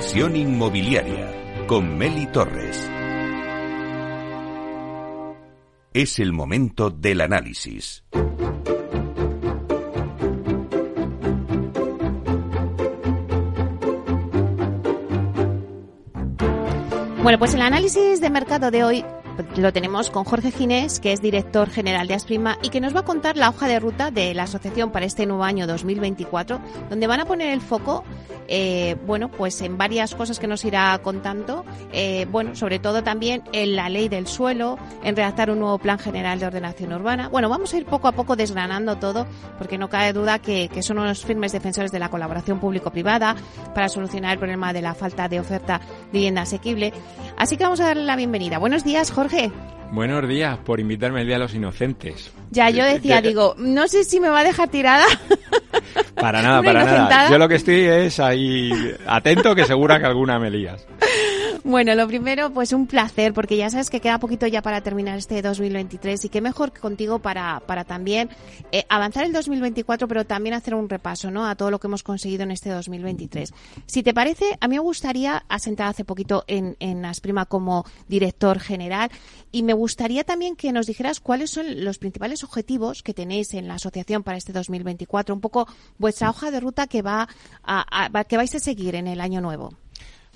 Inversión inmobiliaria con Meli Torres. Es el momento del análisis. Bueno, pues el análisis de mercado de hoy lo tenemos con Jorge Ginés, que es director general de Asprima y que nos va a contar la hoja de ruta de la asociación para este nuevo año 2024, donde van a poner el foco, eh, bueno, pues en varias cosas que nos irá contando, eh, bueno, sobre todo también en la ley del suelo, en redactar un nuevo plan general de ordenación urbana. Bueno, vamos a ir poco a poco desgranando todo, porque no cabe duda que, que son unos firmes defensores de la colaboración público-privada para solucionar el problema de la falta de oferta de vivienda asequible. Así que vamos a darle la bienvenida. Buenos días. Buenos días por invitarme el Día de los Inocentes. Ya, yo decía, digo, no sé si me va a dejar tirada. Para nada, para nada. Yo lo que estoy es ahí atento que segura que alguna me lías. Bueno, lo primero, pues un placer, porque ya sabes que queda poquito ya para terminar este 2023 y qué mejor que contigo para, para también eh, avanzar el 2024, pero también hacer un repaso ¿no? a todo lo que hemos conseguido en este 2023. Si te parece, a mí me gustaría asentar hace poquito en, en Asprima como director general y me gustaría también que nos dijeras cuáles son los principales objetivos que tenéis en la asociación para este 2024, un poco vuestra hoja de ruta que, va a, que vais a seguir en el año nuevo.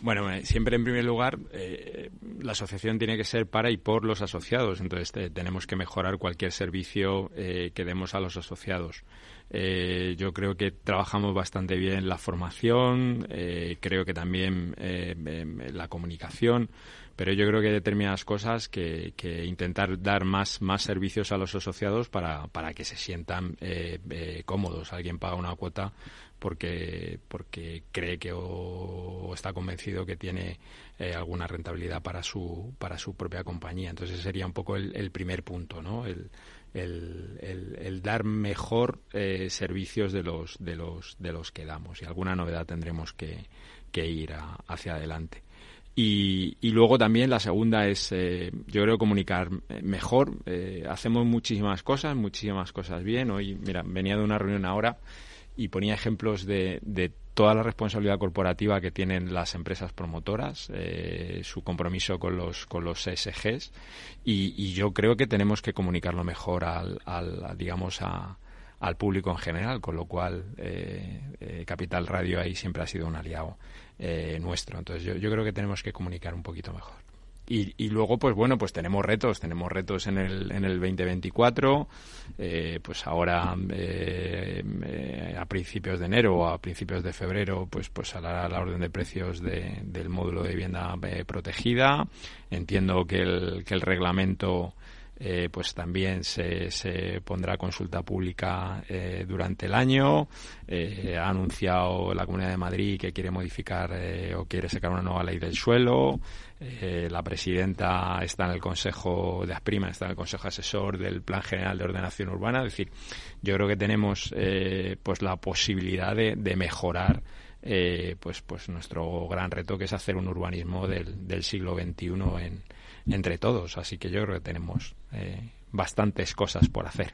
Bueno, eh, siempre en primer lugar, eh, la asociación tiene que ser para y por los asociados. Entonces, tenemos que mejorar cualquier servicio eh, que demos a los asociados. yo creo que trabajamos bastante bien la formación, creo que también la comunicación, pero yo creo que hay determinadas cosas que, intentar dar más, más servicios a los asociados para, para que se sientan cómodos. Alguien paga una cuota porque, porque cree que o, está convencido que tiene eh, alguna rentabilidad para su, para su propia compañía. Entonces ese sería un poco el, primer punto, ¿no? El, el, dar mejor eh, servicios de los, de, los, de los que damos y alguna novedad tendremos que, que ir hacia adelante. Y, luego también la segunda es, eh, yo creo, comunicar mejor. hacemos muchísimas cosas, muchísimas cosas bien. Hoy, mira, venía de una reunión ahora y ponía ejemplos de, de toda la responsabilidad corporativa que tienen las empresas promotoras, eh, su compromiso con los con los ESGs y, yo creo que tenemos que comunicarlo mejor al, al digamos al público en general, con lo cual eh, eh, Capital Radio ahí siempre ha sido un aliado nuestro. Entonces yo, yo creo que tenemos que comunicar un poquito mejor. Y, y, luego, pues bueno, pues tenemos retos, tenemos retos en el, en el 2024, eh, pues ahora eh, eh, a principios de enero o a principios de febrero, pues pues la, la orden de precios de, del módulo de vivienda eh, protegida. Entiendo que el, que el reglamento eh, pues también se, se, pondrá consulta pública eh, durante el año. Eh, ha anunciado la Comunidad de Madrid que quiere modificar eh, o quiere sacar una nueva ley del suelo. Eh, la presidenta está en el Consejo de Asprima, está en el Consejo Asesor del Plan General de Ordenación Urbana. Es decir, yo creo que tenemos pues la posibilidad de, de mejorar pues, pues nuestro gran reto que es hacer un urbanismo del, del siglo XXI en, entre todos. Así que yo creo que tenemos eh, bastantes cosas por hacer.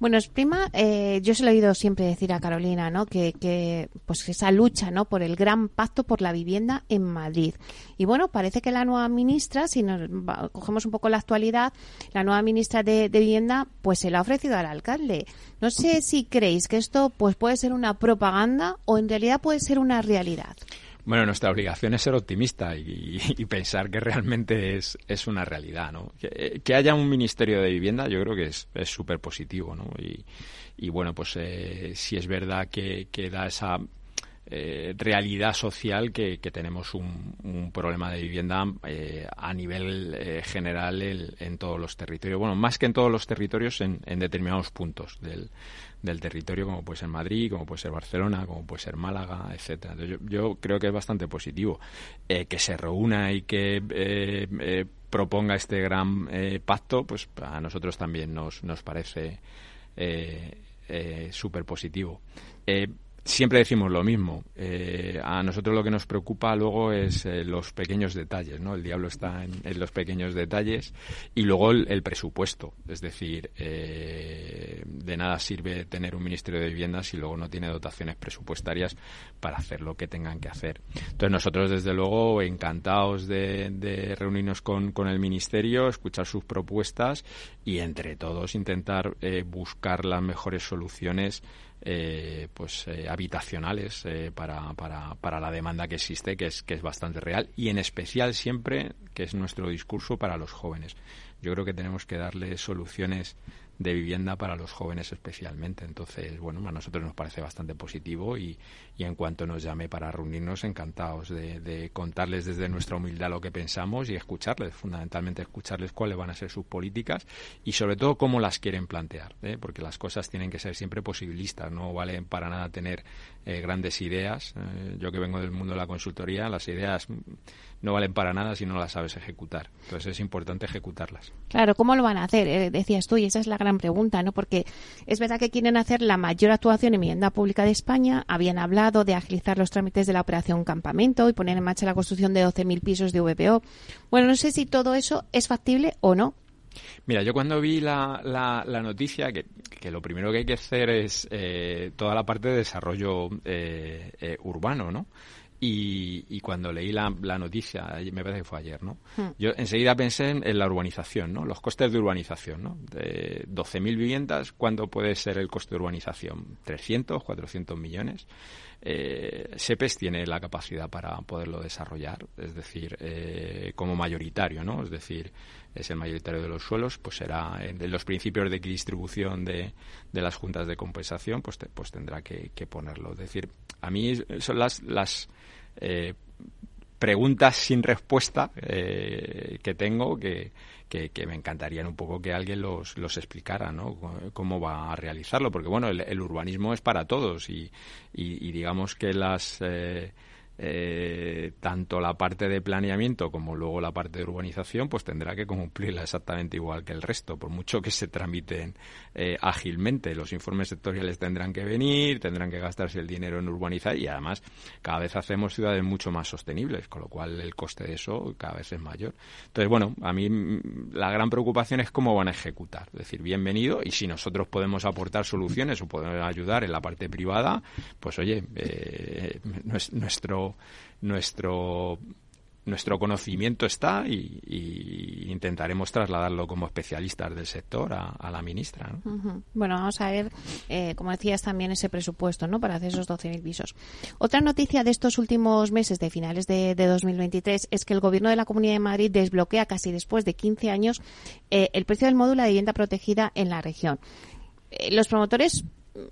Bueno, prima, eh, yo se lo he oído siempre decir a Carolina, ¿no? Que, que, pues esa lucha, ¿no? Por el gran pacto por la vivienda en Madrid. Y bueno, parece que la nueva ministra, si nos cogemos un poco la actualidad, la nueva ministra de, de, vivienda, pues se la ha ofrecido al alcalde. No sé si creéis que esto, pues puede ser una propaganda o en realidad puede ser una realidad. Bueno, nuestra obligación es ser optimista y, pensar que realmente es, es una realidad, ¿no? Que, que, haya un Ministerio de Vivienda yo creo que es súper positivo, ¿no? Y, y bueno, pues eh, si es verdad que, da esa eh, realidad social que, que tenemos un, un, problema de vivienda eh, a nivel eh, general el, en todos los territorios. Bueno, más que en todos los territorios, en, en determinados puntos del, del territorio, como puede ser Madrid, como puede ser Barcelona, como puede ser Málaga, etcétera. Yo, yo creo que es bastante positivo eh, que se reúna y que eh, eh, proponga este gran pacto, pues a nosotros también nos, nos parece súper positivo. Siempre decimos lo mismo. Eh, a nosotros lo que nos preocupa luego es eh, los pequeños detalles, ¿no? El diablo está en, los pequeños detalles y luego el, presupuesto. Es decir, eh, de nada sirve tener un Ministerio de Vivienda si luego no tiene dotaciones presupuestarias para hacer lo que tengan que hacer. Entonces nosotros, desde luego, encantados de, reunirnos con, con, el Ministerio, escuchar sus propuestas y entre todos intentar buscar las mejores soluciones eh, pues eh, habitacionales eh, para, para, para, la demanda que existe, que es, que es bastante real, y en especial siempre, que es nuestro discurso, para los jóvenes. Yo creo que tenemos que darle soluciones de vivienda para los jóvenes especialmente. Entonces, bueno, a nosotros nos parece bastante positivo y, y en cuanto nos llame para reunirnos, encantados de, contarles desde nuestra humildad lo que pensamos y escucharles, fundamentalmente escucharles cuáles van a ser sus políticas y sobre todo cómo las quieren plantear, ¿eh? porque las cosas tienen que ser siempre posibilistas, no vale para nada tener eh, grandes ideas. Eh, yo que vengo del mundo de la consultoría, las ideas no valen para nada si no las sabes ejecutar. Entonces es importante ejecutarlas. Claro, ¿cómo lo van a hacer? decías tú, y esa es la gran pregunta, ¿no? Porque es verdad que quieren hacer la mayor actuación en vivienda pública de España, habían hablado de agilizar los trámites de la operación Campamento y poner en marcha la construcción de 12.000 pisos de VPO. Bueno, no sé si todo eso es factible o no. Mira, yo cuando vi la, la, noticia, que, que, lo primero que hay que hacer es eh, toda la parte de desarrollo eh, eh, urbano, ¿no? Y, cuando leí la, noticia, me parece que fue ayer, ¿no? Hmm. Yo enseguida pensé en, la urbanización, ¿no? Los costes de urbanización, ¿no? De 12.000 viviendas, ¿cuánto puede ser el coste de urbanización? ¿300, 400 millones? Eh, SEPES tiene la capacidad para poderlo desarrollar, es decir, eh, como mayoritario, ¿no? Es decir, es el mayoritario de los suelos, pues será en los principios de distribución de, de las juntas de compensación, pues, pues tendrá que, ponerlo. Es decir, a mí son las, las eh, preguntas sin respuesta eh, que tengo que, que, me encantarían un poco que alguien los, los explicara, ¿no? Cómo va a realizarlo, porque bueno, el, urbanismo es para todos y, y, digamos que las... Eh, eh, tanto la parte de planeamiento como luego la parte de urbanización, pues tendrá que cumplirla exactamente igual que el resto, por mucho que se tramiten eh, ágilmente. Los informes sectoriales tendrán que venir, tendrán que gastarse el dinero en urbanizar y además cada vez hacemos ciudades mucho más sostenibles, con lo cual el coste de eso cada vez es mayor. Entonces, bueno, a mí mm, la gran preocupación es cómo van a ejecutar. Es decir, bienvenido y si nosotros podemos aportar soluciones o podemos ayudar en la parte privada, pues oye, eh, nuestro nuestro nuestro conocimiento está y, intentaremos trasladarlo como especialistas del sector a, la ministra. Bueno, vamos a ver, eh, como decías, también ese presupuesto ¿no? para hacer esos 12.000 pisos. Otra noticia de estos últimos meses, de finales de, 2023, es que el Gobierno de la Comunidad de Madrid desbloquea casi después de 15 años eh, el precio del módulo de vivienda protegida en la región. Eh, los promotores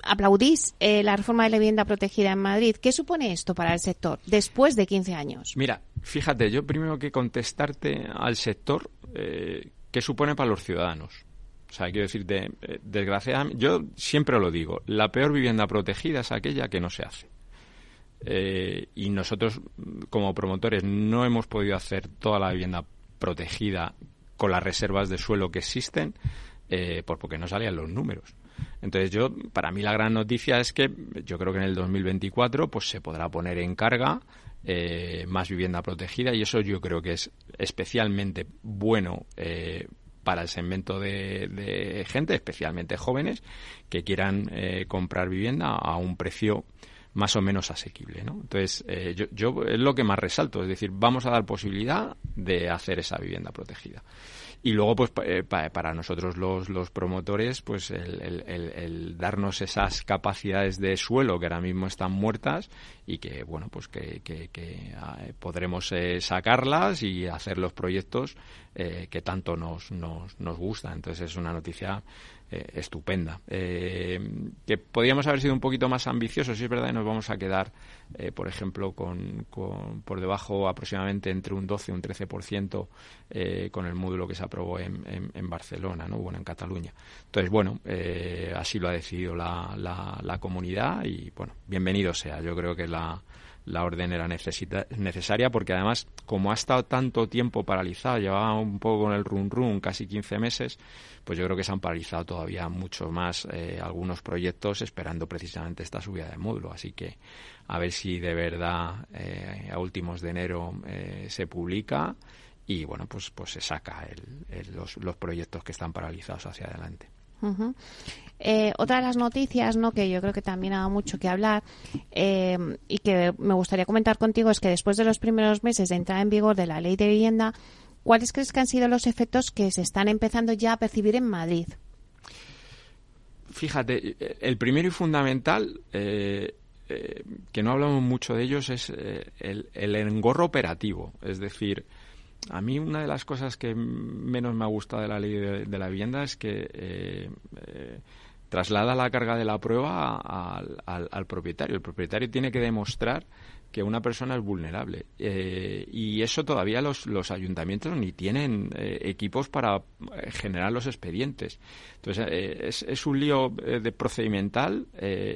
aplaudís eh, la reforma de la vivienda protegida en Madrid. ¿Qué supone esto para el sector después de 15 años? Mira, fíjate, yo primero que contestarte al sector, eh, ¿qué supone para los ciudadanos? O sea, quiero decirte, eh, desgraciadamente, yo siempre lo digo, la peor vivienda protegida es aquella que no se hace. y nosotros, como promotores, no hemos podido hacer toda la vivienda protegida con las reservas de suelo que existen, por porque no salían los números. Entonces yo, para mí la gran noticia es que yo creo que en el 2024 pues se podrá poner en carga eh, más vivienda protegida y eso yo creo que es especialmente bueno eh, para el segmento de, gente, especialmente jóvenes, que quieran eh, comprar vivienda a un precio más o menos asequible. ¿no? Entonces, yo, yo es lo que más resalto, es decir, vamos a dar posibilidad de hacer esa vivienda protegida. Y luego, pues eh, para nosotros los, los promotores, pues el, el, darnos esas capacidades de suelo que ahora mismo están muertas y que, bueno, pues que, que, ah, podremos eh, sacarlas y hacer los proyectos eh, que tanto nos, nos, nos gustan. Entonces es una noticia eh, estupenda. Eh, que podríamos haber sido un poquito más ambiciosos, si es verdad, y nos vamos a quedar, eh, por ejemplo, con, por debajo aproximadamente entre un 12 y un 13% eh, con el módulo que se aprobó en, en, Barcelona, ¿no? bueno, en Cataluña. Entonces, bueno, así lo ha decidido la, la, la, comunidad y, bueno, bienvenido sea. Yo creo que la, la orden era necesaria porque además, como ha estado tanto tiempo paralizado, llevaba un poco con el run run, casi 15 meses, pues yo creo que se han paralizado todavía mucho más eh, algunos proyectos esperando precisamente esta subida de módulo. Así que a ver si de verdad eh, a últimos de enero eh, se publica y bueno, pues, pues se saca los, los proyectos que están paralizados hacia adelante. Eh, otra de las noticias, ¿no? que yo creo que también ha mucho que hablar eh, y que me gustaría comentar contigo es que después de los primeros meses de entrada en vigor de la ley de vivienda, ¿cuáles crees que han sido los efectos que se están empezando ya a percibir en Madrid? Fíjate, el primero y fundamental, eh, que no hablamos mucho de ellos, es el, el engorro operativo. Es decir, a mí una de las cosas que menos me ha gustado de la ley de, la vivienda es que eh, eh, traslada la carga de la prueba al, propietario. El propietario tiene que demostrar que una persona es vulnerable. Eh, y eso todavía los, ayuntamientos ni tienen equipos para generar los expedientes. Entonces, es, un lío de procedimental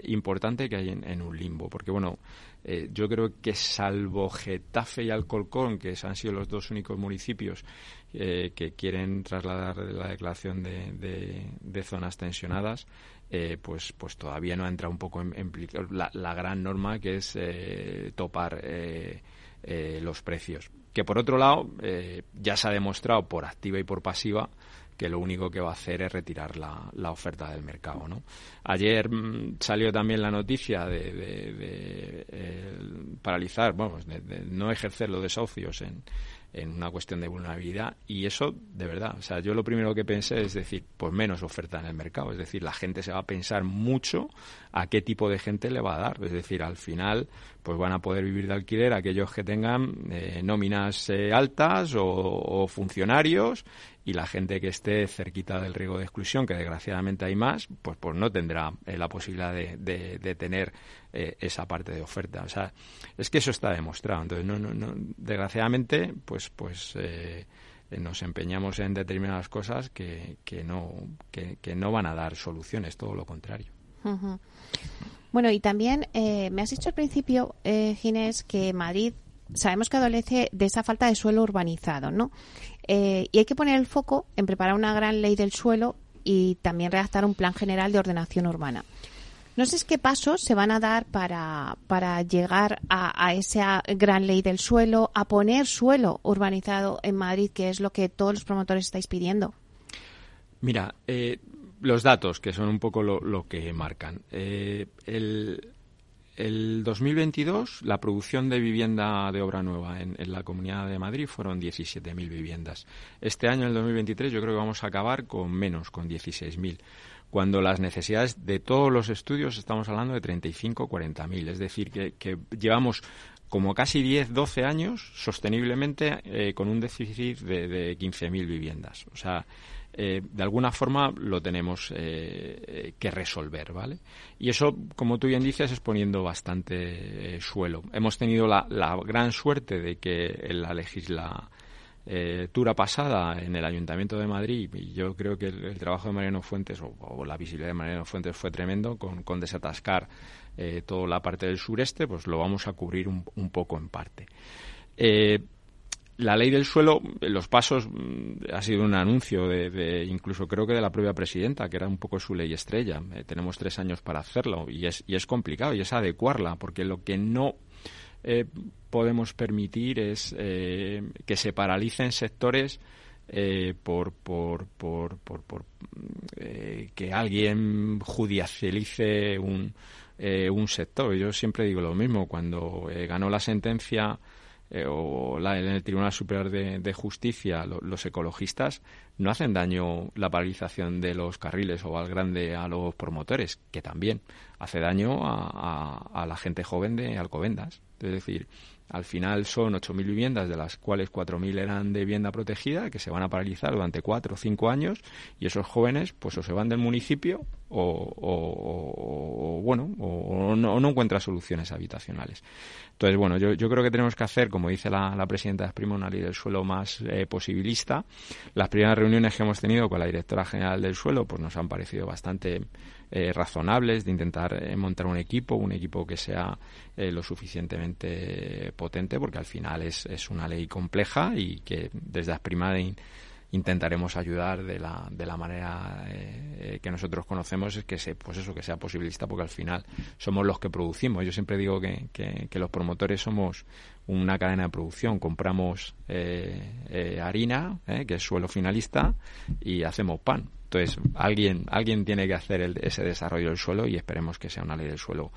importante que hay en, un limbo. Porque, bueno, eh, yo creo que salvo Getafe y Alcolcón, que han sido los dos únicos municipios eh, que quieren trasladar la declaración de, zonas tensionadas, eh, pues, pues todavía no ha entrado un poco en, la, gran norma que es topar los precios. Que por otro lado, ya se ha demostrado por activa y por pasiva que lo único que va a hacer es retirar la, la oferta del mercado. ¿no? Ayer mm, salió también la noticia de, de, eh, paralizar, bueno, de, no ejercer los desahucios en, en una cuestión de vulnerabilidad y eso de verdad, o sea, yo lo primero que pensé es decir, pues menos oferta en el mercado, es decir, la gente se va a pensar mucho a qué tipo de gente le va a dar, es decir, al final pues van a poder vivir de alquiler aquellos que tengan eh, nóminas eh, altas o, funcionarios y la gente que esté cerquita del riesgo de exclusión, que desgraciadamente hay más, pues, pues no tendrá eh, la posibilidad de, de, tener esa parte de oferta. O sea, es que eso está demostrado. Entonces, no, no, no, desgraciadamente, pues, pues nos empeñamos en determinadas cosas que, que, no, que, que no van a dar soluciones, todo lo contrario. Bueno, y también eh, me has dicho al principio, eh, Ginés, que Madrid sabemos que adolece de esa falta de suelo urbanizado, ¿no? Eh, y hay que poner el foco en preparar una gran ley del suelo y también redactar un plan general de ordenación urbana. No sé qué pasos se van a dar para, para llegar a, a, esa gran ley del suelo, a poner suelo urbanizado en Madrid, que es lo que todos los promotores estáis pidiendo. Mira, eh, los datos, que son un poco lo, que marcan. Eh, el, el 2022, la producción de vivienda de obra nueva en, la Comunidad de Madrid fueron 17.000 viviendas. Este año, el 2023, yo creo que vamos a acabar con menos, con 16.000 cuando las necesidades de todos los estudios estamos hablando de 35 40.000. Es decir, que, llevamos como casi 10, 12 años sosteniblemente eh, con un déficit de, de 15.000 viviendas. O sea, eh, de alguna forma lo tenemos eh, que resolver, ¿vale? Y eso, como tú bien dices, es poniendo bastante eh, suelo. Hemos tenido la, gran suerte de que en la legislatura pasada en el Ayuntamiento de Madrid, y yo creo que el, trabajo de Mariano Fuentes, o, la visibilidad de Mariano Fuentes fue tremendo, con, desatascar toda la parte del sureste, pues lo vamos a cubrir un, poco en parte. Eh, la ley del suelo, los pasos, mm, ha sido un anuncio de, incluso creo que de la propia presidenta, que era un poco su ley estrella. Eh, tenemos tres años para hacerlo y es, y es complicado y es adecuarla, porque lo que no eh, podemos permitir es eh, que se paralicen sectores por, por, por, por, por que alguien judicialice un, un sector. Yo siempre digo lo mismo. Cuando ganó la sentencia eh, o la, en el Tribunal Superior de, Justicia los ecologistas no hacen daño la paralización de los carriles o al grande a los promotores, que también hace daño a, a la gente joven de Alcobendas. Es decir, al final son 8.000 viviendas, de las cuales 4.000 eran de vivienda protegida, que se van a paralizar durante 4 o 5 años, y esos jóvenes pues o se van del municipio o, bueno, o, no, encuentran soluciones habitacionales. Entonces, bueno, yo, creo que tenemos que hacer, como dice la, presidenta de Prima, una del suelo más eh, posibilista. Las primeras reuniones que hemos tenido con la directora general del suelo pues nos han parecido bastante eh, razonables, de intentar eh, montar un equipo, un equipo que sea eh, lo suficientemente potente, porque al final es, es una ley compleja y que desde Asprima intentaremos ayudar de la, de la manera que nosotros conocemos es que se, pues eso que sea posibilista porque al final somos los que producimos yo siempre digo que, que los promotores somos una cadena de producción. Compramos eh, eh, harina, eh, que es suelo finalista, y hacemos pan. Entonces, alguien, alguien tiene que hacer ese desarrollo del suelo y esperemos que sea una ley del suelo,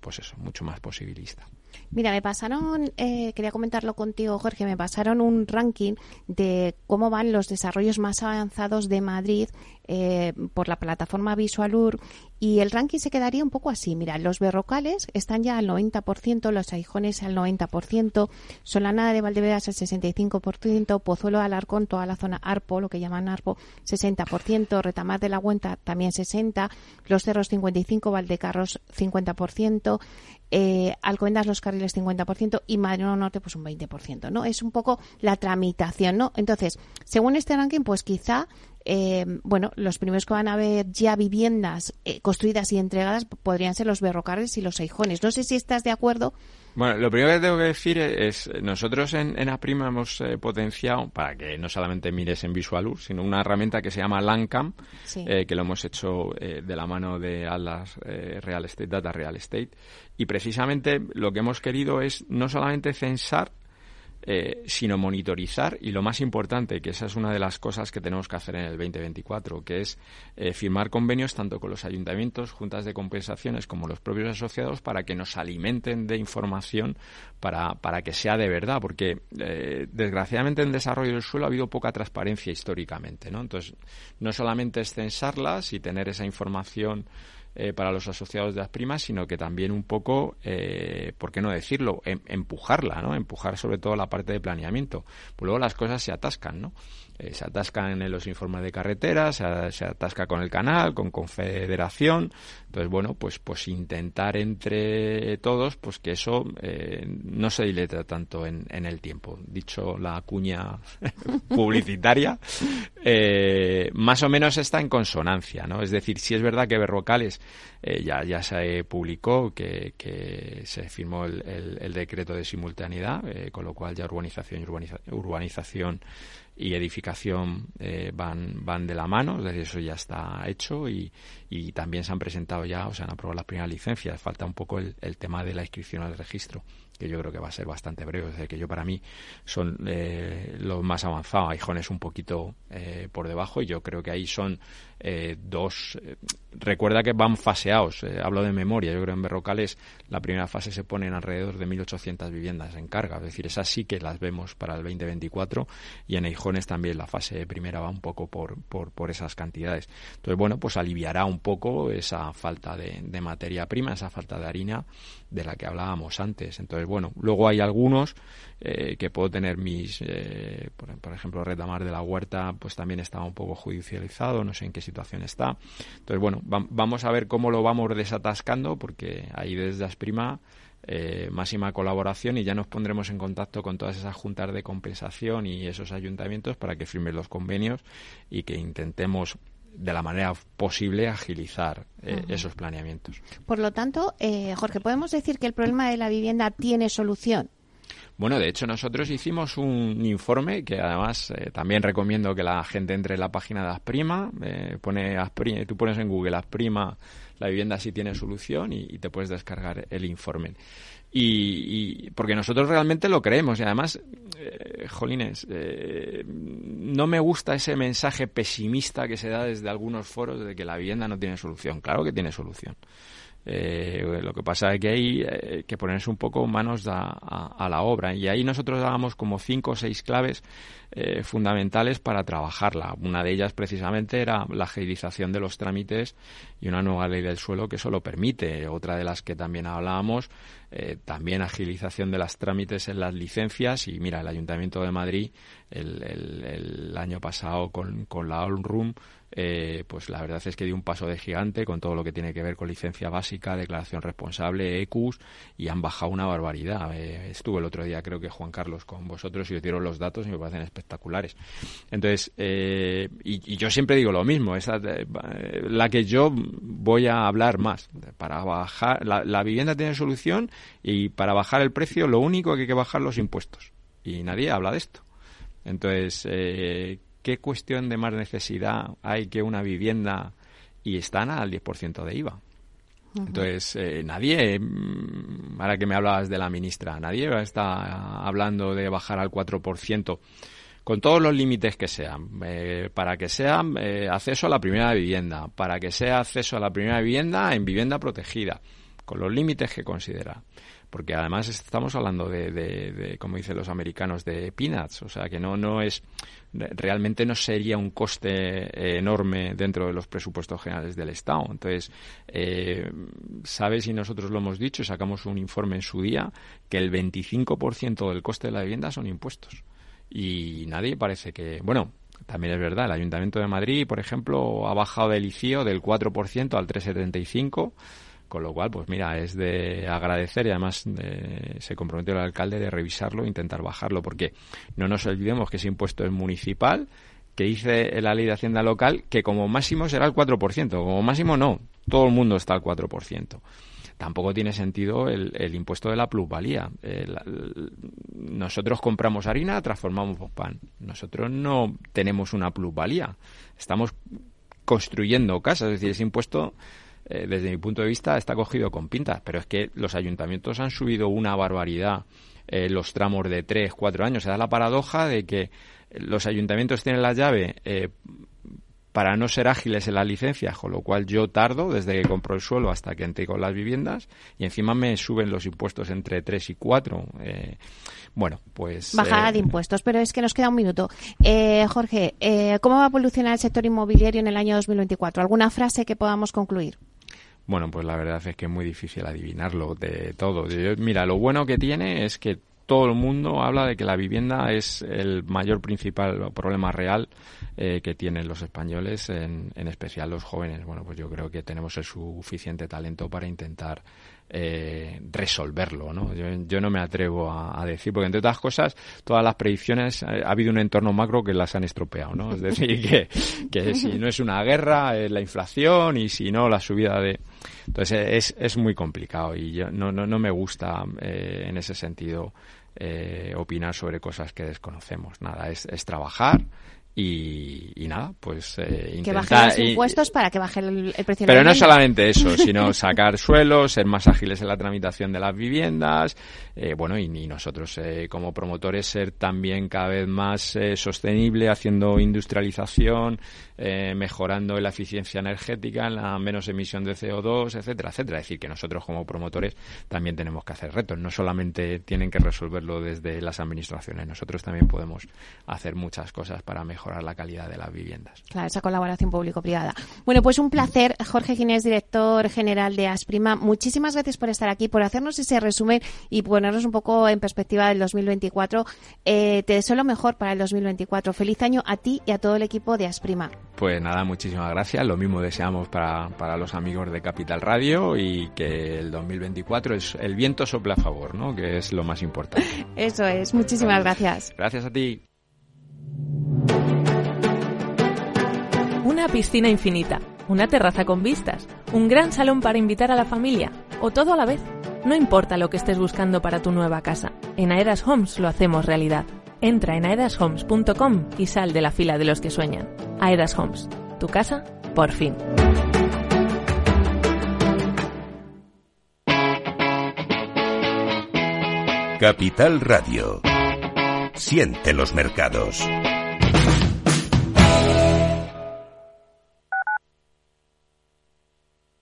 pues eso, mucho más posibilista. Mira, me pasaron, eh, quería comentarlo contigo, Jorge, me pasaron un ranking de cómo van los desarrollos más avanzados de Madrid eh, por la plataforma Visualur y el ranking se quedaría un poco así. Mira, los berrocales están ya al 90%, los aijones al 90%, Solanada de Valdeveras al 65%, Pozuelo de Alarcón, toda la zona Arpo, lo que llaman Arpo, 60%, Retamar de la Huenta también 60%, Los Cerros 55%, Valdecarros 50%, eh, Alcobendas los carriles 50% y Madrid Norte pues un 20%, ¿no? Es un poco la tramitación, ¿no? Entonces, según este ranking, pues quizá eh, bueno, los primeros que van a ver ya viviendas eh, construidas y entregadas podrían ser los berrocarles y los aijones. No sé si estás de acuerdo. Bueno, lo primero que tengo que decir es, nosotros en, en Aprima hemos eh, potenciado, para que no solamente mires en Visualur, sino una herramienta que se llama LANCAM, que lo hemos hecho de la mano de Atlas Real Estate, Data Real Estate, y precisamente lo que hemos querido es no solamente censar eh, sino monitorizar y lo más importante, que esa es una de las cosas que tenemos que hacer en el 2024, que es eh, firmar convenios tanto con los ayuntamientos, juntas de compensaciones como los propios asociados para que nos alimenten de información para, para que sea de verdad, porque eh, desgraciadamente en desarrollo del suelo ha habido poca transparencia históricamente, ¿no? Entonces, no solamente es censarlas y tener esa información eh, para los asociados de las primas, sino que también un poco, eh, ¿por qué no decirlo?, em, empujarla, ¿no? Empujar sobre todo la parte de planeamiento. Pues luego las cosas se atascan, ¿no? Eh, se atascan en los informes de carretera, se, atasca con el canal, con confederación. Entonces, bueno, pues, pues intentar entre todos pues que eso eh, no se dileta tanto en, en, el tiempo. Dicho la cuña publicitaria, eh, más o menos está en consonancia, ¿no? Es decir, si es verdad que Berrocales ya, ya se publicó que, que se firmó el, el, decreto de simultaneidad, con lo cual ya urbanización y urbanización y edificación eh, van, van de la mano, es eso ya está hecho y, y también se han presentado ya, o sea, han aprobado las primeras licencias. Falta un poco el, el tema de la inscripción al registro que yo creo que va a ser bastante breve. Es que yo para mí son eh, los más avanzados. Aijones un poquito eh, por debajo y yo creo que ahí son eh, dos. Eh, recuerda que van faseados. hablo de memoria. Yo creo en Berrocales la primera fase se pone en alrededor de 1.800 viviendas en carga. Es decir, esas sí que las vemos para el 2024 y en Aijones también la fase primera va un poco por, por, por esas cantidades. Entonces, bueno, pues aliviará un poco esa falta de, de materia prima, esa falta de harina de la que hablábamos antes. Entonces, bueno, luego hay algunos eh, que puedo tener mis, eh, por, ejemplo, Retamar de la Huerta, pues también estaba un poco judicializado, no sé en qué situación está. Entonces, bueno, vamos a ver cómo lo vamos desatascando, porque ahí desde Asprima eh, máxima colaboración y ya nos pondremos en contacto con todas esas juntas de compensación y esos ayuntamientos para que firmen los convenios y que intentemos de la manera posible agilizar eh, esos planeamientos. Por lo tanto, eh, Jorge, ¿podemos decir que el problema de la vivienda tiene solución? Bueno, de hecho nosotros hicimos un informe que además eh, también recomiendo que la gente entre en la página de Asprima, pone Asprima, tú pones en Google Asprima la vivienda si tiene solución y te puedes descargar el informe. Y, porque nosotros realmente lo creemos y además, eh, jolines, eh, no me gusta ese mensaje pesimista que se da desde algunos foros de que la vivienda no tiene solución. Claro que tiene solución. Eh, lo que pasa es que hay eh, que ponerse un poco manos a, la obra y ahí nosotros dábamos como cinco o seis claves eh, fundamentales para trabajarla. Una de ellas precisamente era la agilización de los trámites y una nueva ley del suelo que eso lo permite. Otra de las que también hablábamos eh, también agilización de las trámites en las licencias y mira, el Ayuntamiento de Madrid el, el, año pasado con, con la All Room eh, pues la verdad es que dio un paso de gigante con todo lo que tiene que ver con licencia básica, declaración responsable, ECUS, y han bajado una barbaridad. Eh, estuve el otro día, creo que Juan Carlos, con vosotros y os dieron los datos y me parecen espectaculares. Entonces, eh, y, yo siempre digo lo mismo, esa, la que yo voy a hablar más. Para bajar, la, la vivienda tiene solución y para bajar el precio lo único que hay que bajar los impuestos. Y nadie habla de esto. Entonces, eh, ¿qué cuestión de más necesidad hay que una vivienda y están al 10% de IVA? Entonces, eh, nadie, mm, ahora que me hablabas de la ministra, nadie está hablando de bajar al 4%, con todos los límites que sean, eh, para que sea eh, acceso a la primera vivienda, para que sea acceso a la primera vivienda en vivienda protegida, con los límites que considera porque además estamos hablando de, de, como dicen los americanos, de peanuts, o sea que no, no es, realmente no sería un coste enorme dentro de los presupuestos generales del Estado. Entonces, eh, sabes, y nosotros lo hemos dicho, sacamos un informe en su día, que el 25% del coste de la vivienda son impuestos. Y nadie parece que, bueno, también es verdad, el Ayuntamiento de Madrid, por ejemplo, ha bajado del ICIO del 4% al 3,75%. Con lo cual, pues mira, es de agradecer y además se comprometió el alcalde de revisarlo e intentar bajarlo, porque no nos olvidemos que ese impuesto es municipal, que dice la ley de Hacienda local que como máximo será el 4%, como máximo no, todo el mundo está al 4%. Tampoco tiene sentido el, impuesto de la plusvalía. nosotros compramos harina, transformamos pan. Nosotros no tenemos una plusvalía. Estamos construyendo casas, es decir, ese impuesto eh, desde mi punto de vista, está cogido con pintas. Pero es que los ayuntamientos han subido una barbaridad eh, los tramos de tres, cuatro años. Se da la paradoja de que los ayuntamientos tienen la llave eh, para no ser ágiles en las licencias, con lo cual yo tardo desde que compro el suelo hasta que entré con las viviendas y encima me suben los impuestos entre tres y cuatro. bueno, pues... Bajada de impuestos, pero es que nos queda un minuto. Jorge, ¿cómo va a evolucionar el sector inmobiliario en el año 2024? ¿Alguna frase que podamos concluir? Bueno, pues la verdad es que es muy difícil adivinarlo de todo. mira, lo bueno que tiene es que todo el mundo habla de que la vivienda es el mayor principal problema real eh, que tienen los españoles, en, en, especial los jóvenes. Bueno, pues yo creo que tenemos el suficiente talento para intentar eh, resolverlo, ¿no? Yo, no me atrevo a, decir, porque entre otras cosas, todas las predicciones, eh, ha habido un entorno macro que las han estropeado, ¿no? Es decir, que, que si no es una guerra, es la inflación y si no, la subida de... Entonces es, es muy complicado y yo, no, no, no me gusta eh, en ese sentido eh, opinar sobre cosas que desconocemos. Nada, es, es trabajar, y, nada, pues eh, Que bajen los impuestos para que baje el, precio Pero no solamente eso, sino sacar suelos, ser más ágiles en la tramitación de las viviendas, eh, bueno, y, nosotros eh, como promotores ser también cada vez más eh, sostenible, haciendo industrialización, eh, mejorando la eficiencia energética, la menos emisión de CO2, etcétera, etcétera. Es decir, que nosotros como promotores también tenemos que hacer retos, no solamente tienen que resolverlo desde las administraciones, nosotros también podemos hacer muchas cosas para mejorar la calidad de las viviendas. Claro, esa colaboración público-privada. Bueno, pues un placer, Jorge Ginés, director general de Asprima. Muchísimas gracias por estar aquí, por hacernos ese resumen y ponernos un poco en perspectiva del 2024. Eh, te deseo lo mejor para el 2024. Feliz año a ti y a todo el equipo de Asprima. Pues nada, muchísimas gracias. Lo mismo deseamos para, para los amigos de Capital Radio y que el 2024 es el viento sopla a favor, ¿no? Que es lo más importante. Eso es. Muchísimas gracias. Gracias a ti. Piscina infinita, una terraza con vistas, un gran salón para invitar a la familia, o todo a la vez. No importa lo que estés buscando para tu nueva casa, en Aedas Homes lo hacemos realidad. Entra en aedashomes.com y sal de la fila de los que sueñan. Aedas Homes, tu casa, por fin. Capital Radio. Siente los mercados.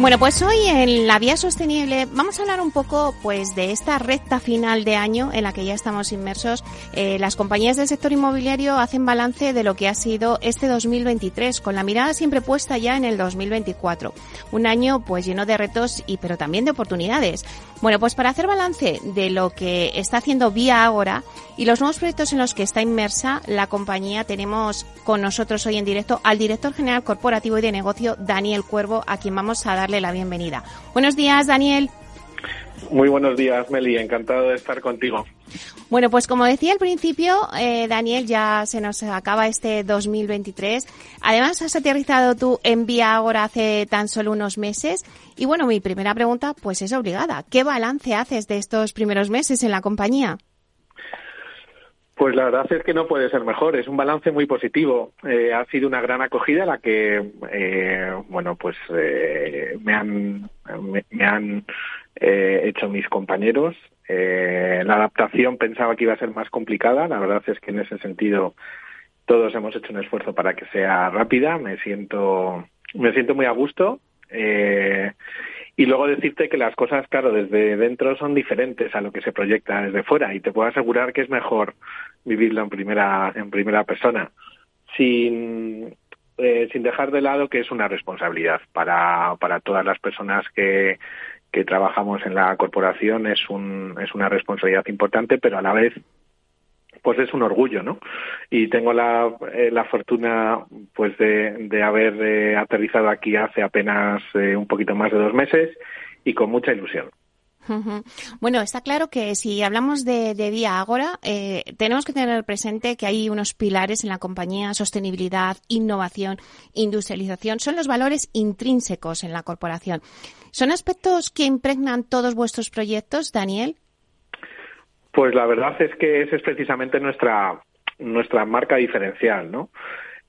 Bueno, pues hoy en la vía sostenible vamos a hablar un poco pues de esta recta final de año en la que ya estamos inmersos. Eh, las compañías del sector inmobiliario hacen balance de lo que ha sido este 2023 con la mirada siempre puesta ya en el 2024. Un año pues lleno de retos y pero también de oportunidades. Bueno, pues para hacer balance de lo que está haciendo Vía Agora y los nuevos proyectos en los que está inmersa la compañía, tenemos con nosotros hoy en directo al director general corporativo y de negocio, Daniel Cuervo, a quien vamos a darle la bienvenida. Buenos días, Daniel. Muy buenos días, Meli. Encantado de estar contigo. Bueno, pues como decía al principio, eh, Daniel, ya se nos acaba este 2023. Además, has aterrizado tú en Vía ahora hace tan solo unos meses. Y bueno, mi primera pregunta, pues es obligada. ¿Qué balance haces de estos primeros meses en la compañía? Pues la verdad es que no puede ser mejor. Es un balance muy positivo. Eh, ha sido una gran acogida la que, eh, bueno, pues me han, me han hecho mis compañeros. Eh, la adaptación pensaba que iba a ser más complicada. La verdad es que en ese sentido todos hemos hecho un esfuerzo para que sea rápida. Me siento, me siento muy a gusto. Eh, y luego decirte que las cosas, claro, desde dentro son diferentes a lo que se proyecta desde fuera. Y te puedo asegurar que es mejor vivirlo en primera, en primera persona. Sin, eh, sin dejar de lado que es una responsabilidad para, para todas las personas que, que trabajamos en la corporación es, un, es una responsabilidad importante, pero a la vez pues es un orgullo, ¿no? Y tengo la, eh, la fortuna pues de, de haber eh, aterrizado aquí hace apenas eh, un poquito más de dos meses y con mucha ilusión. Bueno, está claro que si hablamos de, de Vía Agora, eh, tenemos que tener presente que hay unos pilares en la compañía, sostenibilidad, innovación, industrialización, son los valores intrínsecos en la corporación. ¿Son aspectos que impregnan todos vuestros proyectos, Daniel? Pues la verdad es que esa es precisamente nuestra, nuestra marca diferencial, ¿no?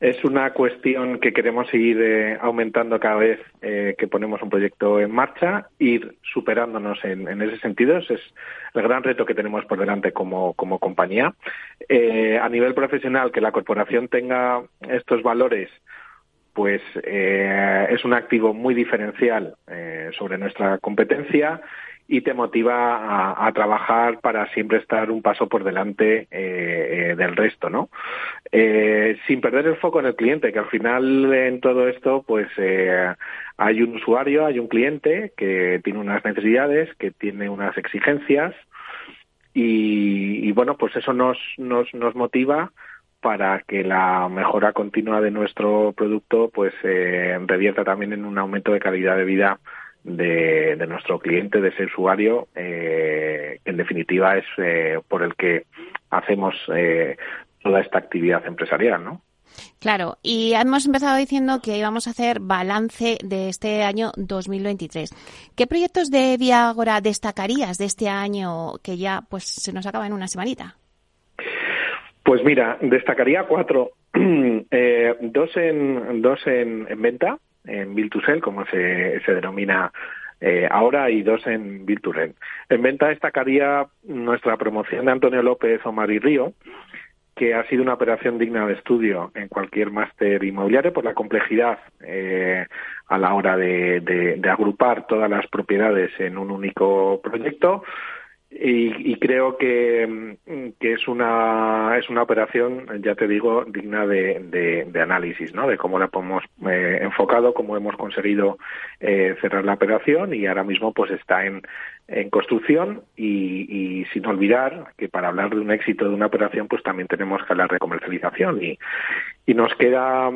Es una cuestión que queremos seguir eh, aumentando cada vez eh, que ponemos un proyecto en marcha, ir superándonos en, ese sentido. Ese es el gran reto que tenemos por delante como, compañía. Eh, a nivel profesional, que la corporación tenga estos valores, pues es un activo muy diferencial sobre nuestra competencia y te motiva a, trabajar para siempre estar un paso por delante eh, eh, del resto, ¿no? Eh, sin perder el foco en el cliente, que al final en todo esto, pues hay un usuario, hay un cliente que tiene unas necesidades, que tiene unas exigencias y, bueno, pues eso nos, nos, nos motiva para que la mejora continua de nuestro producto pues revierta también en un aumento de calidad de vida de, nuestro cliente, de ese usuario, eh, en definitiva es eh, por el que hacemos eh, toda esta actividad empresarial, ¿no? Claro, y hemos empezado diciendo que íbamos a hacer balance de este año 2023. ¿Qué proyectos de Viagora destacarías de este año que ya pues se nos acaba en una semanita? Pues mira, destacaría cuatro. dos en dos en venta, en Build como se, se denomina ahora y dos en Virturen. En venta destacaría nuestra promoción de Antonio López Omar y Río, que ha sido una operación digna de estudio en cualquier máster inmobiliario por la complejidad eh, a la hora de, agrupar todas las propiedades en un único proyecto y, creo que, que, es una es una operación ya te digo digna de, de, análisis no de cómo la hemos eh, enfocado cómo hemos conseguido eh, cerrar la operación y ahora mismo pues está en, en construcción y, sin olvidar que para hablar de un éxito de una operación pues también tenemos que hablar de comercialización y, y nos queda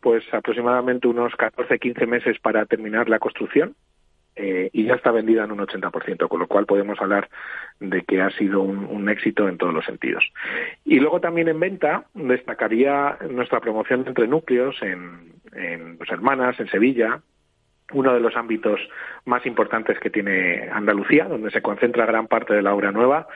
pues aproximadamente unos 14 15 meses para terminar la construcción eh, y ya está vendida en un 80%, con lo cual podemos hablar de que ha sido un, éxito en todos los sentidos. Y luego también en venta destacaría nuestra promoción entre núcleos en, en pues, Hermanas, en Sevilla, uno de los ámbitos más importantes que tiene Andalucía, donde se concentra gran parte de la obra nueva.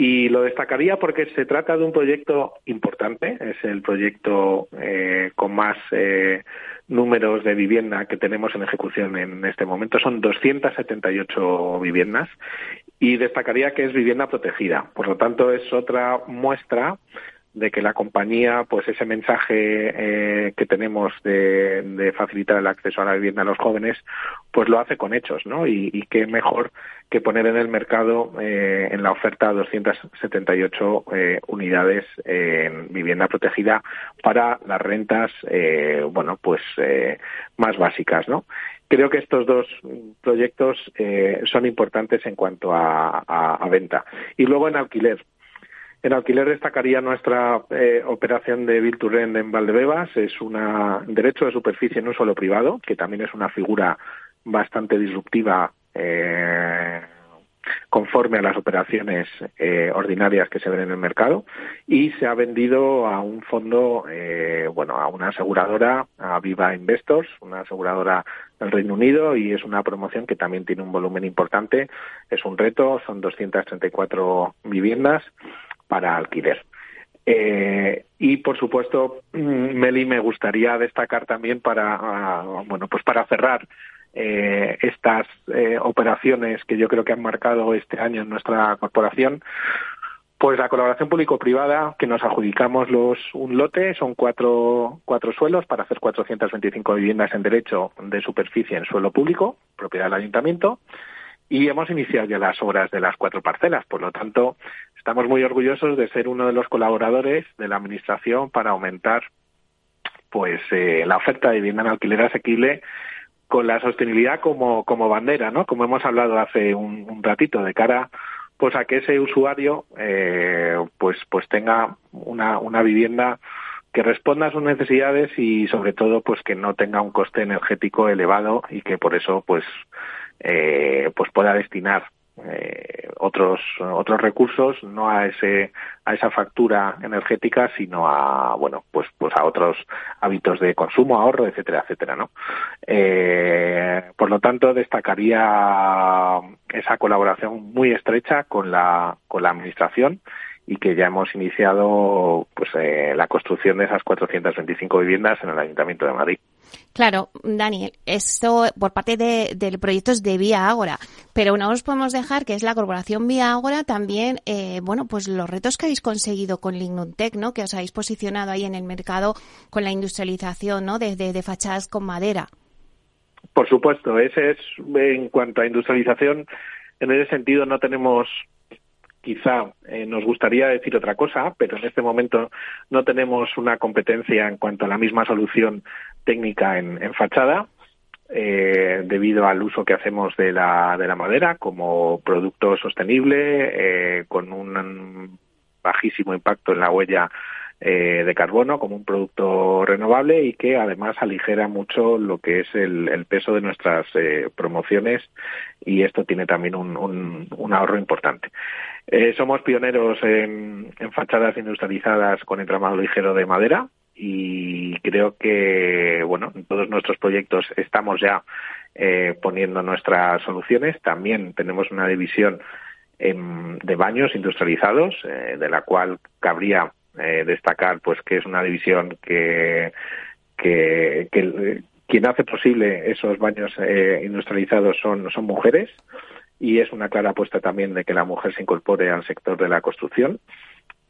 Y lo destacaría porque se trata de un proyecto importante, es el proyecto eh, con más eh, números de vivienda que tenemos en ejecución en este momento. Son 278 viviendas y destacaría que es vivienda protegida. Por lo tanto, es otra muestra de que la compañía, pues ese mensaje eh, que tenemos de, facilitar el acceso a la vivienda a los jóvenes, pues lo hace con hechos, ¿no? Y, qué mejor que poner en el mercado eh, en la oferta 278 eh, unidades en vivienda protegida para las rentas, eh, bueno, pues eh, más básicas, ¿no? Creo que estos dos proyectos eh, son importantes en cuanto a venta. Y luego en alquiler, en alquiler destacaría nuestra eh, operación de Vilturren en Valdebebas. Es un derecho de superficie en un suelo privado, que también es una figura bastante disruptiva eh, conforme a las operaciones eh, ordinarias que se ven en el mercado y se ha vendido a un fondo, bueno, a una aseguradora, a Viva Investors, una aseguradora del Reino Unido y es una promoción que también tiene un volumen importante. Es un reto, son 234 viviendas para alquiler. Eh, y por supuesto, mm, Meli, me gustaría destacar también para, ah, bueno, pues para cerrar eh, estas eh, operaciones que yo creo que han marcado este año en nuestra corporación, pues la colaboración público-privada que nos adjudicamos los un lote son cuatro, cuatro suelos para hacer 425 viviendas en derecho de superficie en suelo público, propiedad del ayuntamiento, y hemos iniciado ya las obras de las cuatro parcelas. Por lo tanto, estamos muy orgullosos de ser uno de los colaboradores de la Administración para aumentar pues eh, la oferta de vivienda en alquiler asequible con la sostenibilidad como, como bandera, ¿no? Como hemos hablado hace un, ratito, de cara pues a que ese usuario eh, pues pues tenga una, una vivienda que responda a sus necesidades y sobre todo pues que no tenga un coste energético elevado y que por eso pues eh, pues pueda destinar eh, otros otros recursos no a ese a esa factura energética sino a bueno pues pues a otros hábitos de consumo ahorro etcétera etcétera no eh, por lo tanto destacaría esa colaboración muy estrecha con la con la administración y que ya hemos iniciado pues eh, la construcción de esas 425 viviendas en el Ayuntamiento de Madrid. Claro, Daniel, esto por parte de, del proyecto es de Vía Ágora, pero no nos podemos dejar que es la corporación Vía Ágora también, eh, bueno, pues los retos que habéis conseguido con Lignuntec, ¿no? Que os habéis posicionado ahí en el mercado con la industrialización, ¿no? De, de, de fachadas con madera. Por supuesto, ese es en cuanto a industrialización. En ese sentido no tenemos quizá eh, nos gustaría decir otra cosa, pero en este momento no tenemos una competencia en cuanto a la misma solución técnica en, fachada. Eh, debido al uso que hacemos de la, de la madera como producto sostenible, eh, con un bajísimo impacto en la huella eh, de carbono como un producto renovable y que además aligera mucho lo que es el, peso de nuestras eh, promociones y esto tiene también un, un, ahorro importante. Eh, somos pioneros en, fachadas industrializadas con entramado ligero de madera y creo que bueno en todos nuestros proyectos estamos ya eh, poniendo nuestras soluciones. También tenemos una división de baños industrializados, de la cual cabría eh, destacar pues que es una división que, que, quien hace posible esos baños eh, industrializados son, son mujeres y es una clara apuesta también de que la mujer se incorpore al sector de la construcción.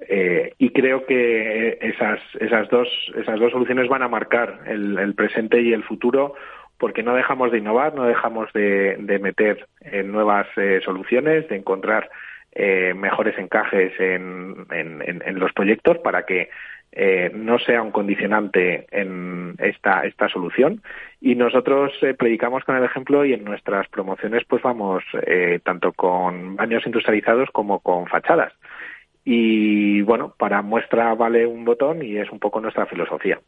Eh, y creo que esas, esas, dos, esas dos soluciones van a marcar el, presente y el futuro porque no dejamos de innovar, no dejamos de, meter en nuevas eh, soluciones, de encontrar eh, mejores encajes en, en, los proyectos para que eh, no sea un condicionante en esta, esta solución. Y nosotros eh, predicamos con el ejemplo y en nuestras promociones pues vamos eh, tanto con baños industrializados como con fachadas. Y bueno, para muestra vale un botón y es un poco nuestra filosofía.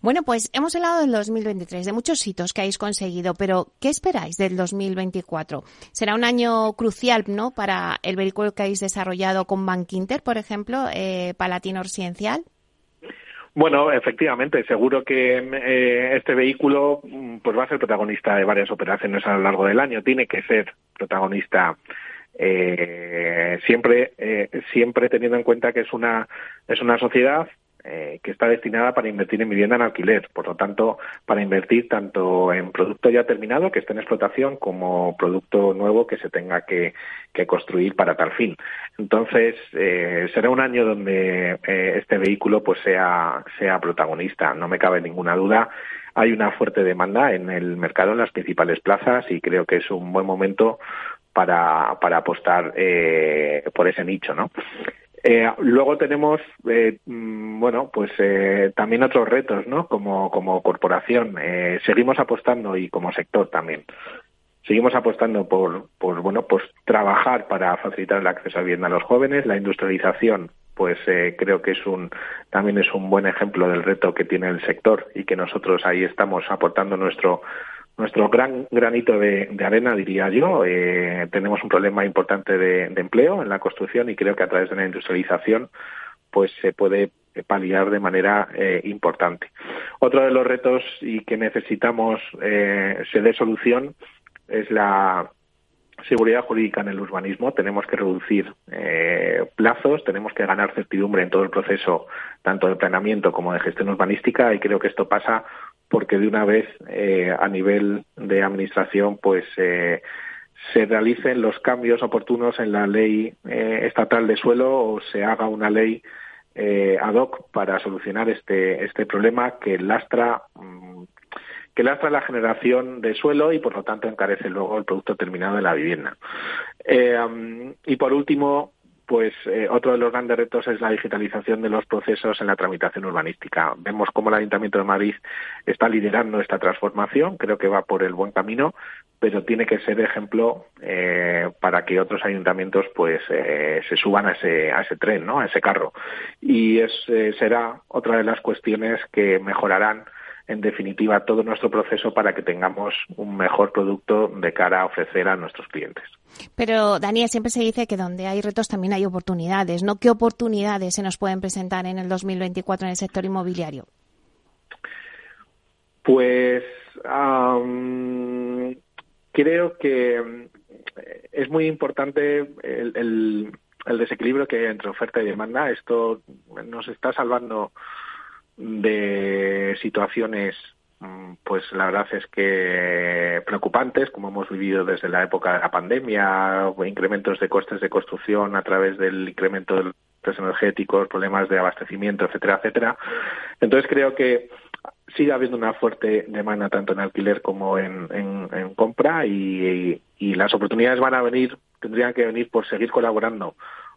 Bueno, pues hemos hablado del 2023, de muchos hitos que habéis conseguido, pero ¿qué esperáis del 2024? ¿Será un año crucial ¿no? para el vehículo que habéis desarrollado con Bank Inter, por ejemplo, eh, Palatino Residencial? Bueno, efectivamente, seguro que eh, este vehículo mm, pues va a ser protagonista de varias operaciones a lo largo del año. Tiene que ser protagonista eh, siempre eh, siempre teniendo en cuenta que es una es una sociedad eh, que está destinada para invertir en vivienda en alquiler, por lo tanto, para invertir tanto en producto ya terminado que esté en explotación como producto nuevo que se tenga que, construir para tal fin. Entonces, eh, será un año donde eh, este vehículo pues sea, sea protagonista, no me cabe ninguna duda. Hay una fuerte demanda en el mercado en las principales plazas y creo que es un buen momento para, para apostar por ese nicho, ¿no? Eh, luego tenemos, eh, mm, bueno, pues eh, también otros retos, ¿no? Como, como corporación. Eh, seguimos apostando y como sector también. Seguimos apostando por, por, bueno, pues trabajar para facilitar el acceso a vivienda a los jóvenes. La industrialización, pues eh, creo que es un, también es un buen ejemplo del reto que tiene el sector y que nosotros ahí estamos aportando nuestro nuestro gran granito de, arena, diría yo. Eh, tenemos un problema importante de, empleo en la construcción y creo que a través de la industrialización pues se puede paliar de manera eh, importante. Otro de los retos y que necesitamos eh, se dé solución es la seguridad jurídica en el urbanismo. Tenemos que reducir eh, plazos, tenemos que ganar certidumbre en todo el proceso, tanto de planeamiento como de gestión urbanística, y creo que esto pasa porque de una vez eh, a nivel de administración pues eh, se realicen los cambios oportunos en la ley eh, estatal de suelo o se haga una ley ad hoc para solucionar este este problema que lastra mm, que lastra la generación de suelo y por lo tanto encarece luego el producto terminado de la vivienda. y por último, pues eh, otro de los grandes retos es la digitalización de los procesos en la tramitación urbanística. Vemos cómo el Ayuntamiento de Madrid está liderando esta transformación, creo que va por el buen camino, pero tiene que ser ejemplo eh, para que otros ayuntamientos pues eh, se suban a ese, a ese tren, ¿no? a ese carro. Y es, será otra de las cuestiones que mejorarán en definitiva todo nuestro proceso para que tengamos un mejor producto de cara a ofrecer a nuestros clientes. Pero, Daniel, siempre se dice que donde hay retos también hay oportunidades, ¿no? ¿Qué oportunidades se nos pueden presentar en el 2024 en el sector inmobiliario? Pues creo que es muy importante el, el desequilibrio que hay entre oferta y demanda. Esto nos está salvando de situaciones mm, pues la verdad es que preocupantes, como hemos vivido desde la época de la pandemia, incrementos de costes de construcción a través del incremento de los costes energéticos, problemas de abastecimiento, etcétera, etcétera. Entonces creo que sigue habiendo una fuerte demanda tanto en alquiler como en, compra y, y las oportunidades van a venir, tendrían que venir por seguir colaborando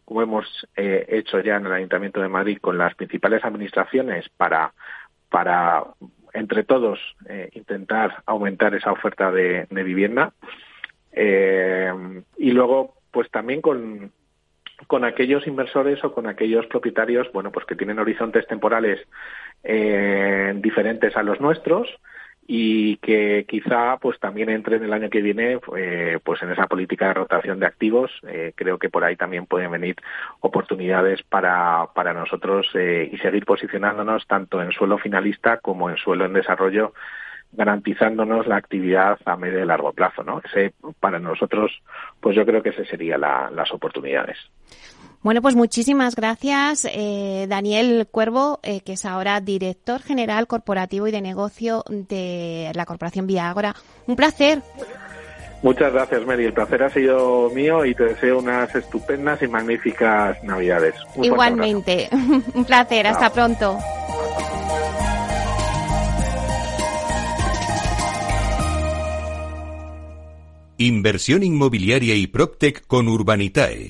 como hemos eh, hecho ya en el Ayuntamiento de Madrid con las principales administraciones para, para entre todos, eh, intentar aumentar esa oferta de, vivienda. Eh, y luego, pues también con, con aquellos inversores o con aquellos propietarios, bueno, pues que tienen horizontes temporales diferentes a los nuestros y que quizá pues también entre en el año que viene eh, pues en esa política de rotación de activos eh, creo que por ahí también pueden venir oportunidades para, para nosotros eh, y seguir posicionándonos tanto en suelo finalista como en suelo en desarrollo garantizándonos la actividad a medio y largo plazo no ese para nosotros pues yo creo que ese sería las oportunidades Bueno, pues muchísimas gracias, eh, Daniel Cuervo, eh, que es ahora director general corporativo y de negocio de la Corporación Viagora. Un placer. Muchas gracias, Mary. El placer ha sido mío y te deseo unas estupendas y magníficas Navidades. Igualmente. Un placer. Hasta pronto. Inversión inmobiliaria y PropTech con Urbanitae,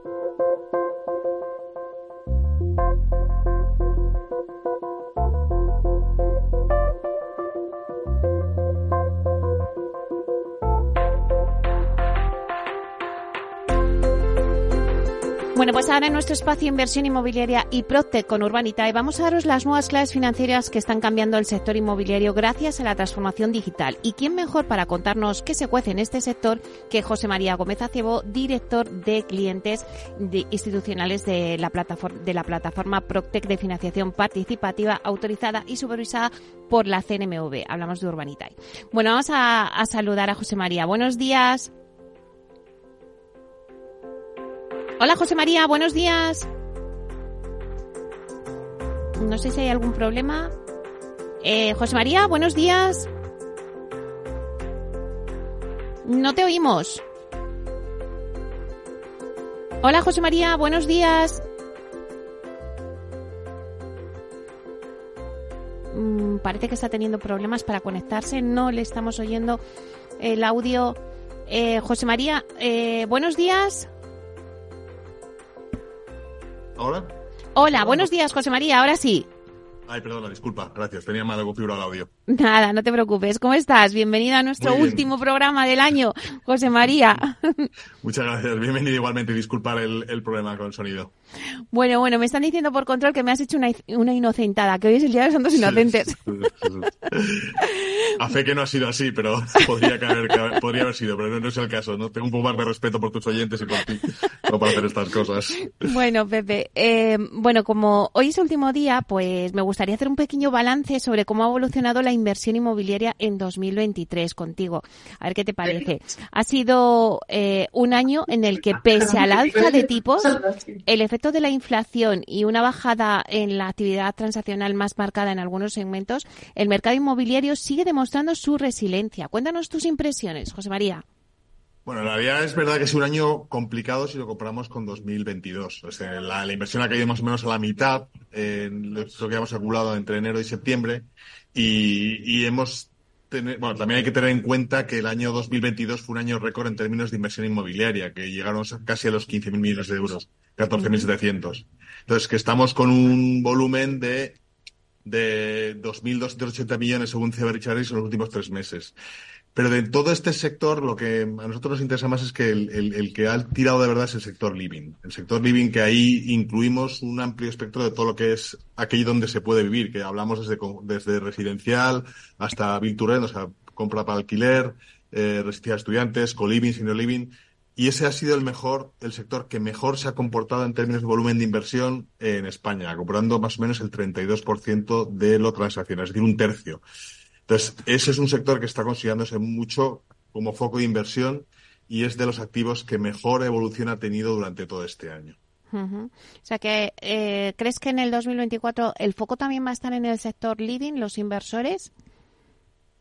Bueno, pues ahora en nuestro espacio Inversión Inmobiliaria y Proctec con Urbanitae vamos a daros las nuevas claves financieras que están cambiando el sector inmobiliario gracias a la transformación digital. ¿Y quién mejor para contarnos qué se cuece en este sector que José María Gómez Acebo, director de clientes institucionales de la plataforma, de la plataforma de financiación participativa autorizada y supervisada por la CNMV? Hablamos de Urbanitae. Bueno, vamos a, a saludar a José María. Buenos días. Hola José María, buenos días. No sé si hay algún problema. Eh, José María, buenos días. No te oímos. Hola José María, buenos días. Mm, parece que está teniendo problemas para conectarse. No le estamos oyendo el audio. Eh, José María, eh, buenos días. ¿Hola? Hola, buenos días, José María. Ahora sí. Ay, perdona, disculpa. Gracias. Tenía mal configurado el audio. Nada, no te preocupes. ¿Cómo estás? Bienvenido a nuestro último programa del año, José María. Muchas gracias. Bienvenido igualmente. Disculpar el, el problema con el sonido. Bueno, bueno, me están diciendo por control que me has hecho una, una inocentada, que hoy es el Día de los Santos Inocentes. A fe que no ha sido así, pero podría, haber, podría haber sido, pero no, es el caso. No tengo un poco más de respeto por tus oyentes y por ti, no para hacer estas cosas. Bueno, Pepe, eh, bueno, como hoy es el último día, pues me gustaría hacer un pequeño balance sobre cómo ha evolucionado la inversión inmobiliaria en 2023 contigo. A ver qué te parece. Ha sido eh, un año en el que, pese al alza de tipos, el efecto de la inflación y una bajada en la actividad transaccional más marcada en algunos segmentos, el mercado inmobiliario sigue demostrando su resiliencia. Cuéntanos tus impresiones, José María. Bueno, la realidad es verdad que es un año complicado si lo comparamos con 2022. O sea, la, inversión ha caído más o menos a la mitad en lo que hemos acumulado entre enero y septiembre y, hemos bueno, también hay que tener en cuenta que el año 2022 fue un año récord en términos de inversión inmobiliaria, que llegaron casi a los 15.000 millones de euros. 14.700. Entonces, que estamos con un volumen de, de 2.280 millones según CB Richard en los últimos tres meses. Pero de todo este sector, lo que a nosotros nos interesa más es que el, que ha tirado de verdad es el sector living. El sector living que ahí incluimos un amplio espectro de todo lo que es aquello donde se puede vivir, que hablamos desde, desde residencial hasta virtual, o sea, compra para alquiler, eh, residencia de estudiantes, co-living, senior living y ese ha sido el mejor, el sector que mejor se ha comportado en términos de volumen de inversión en España, comprando más o menos el 32% de lo transaccional, es decir, un tercio. Entonces, ese es un sector que está considerándose mucho como foco de inversión y es de los activos que mejor evolución ha tenido durante todo este año. O sea que, eh, ¿crees que en el 2024 el foco también va a estar en el sector living, los inversores?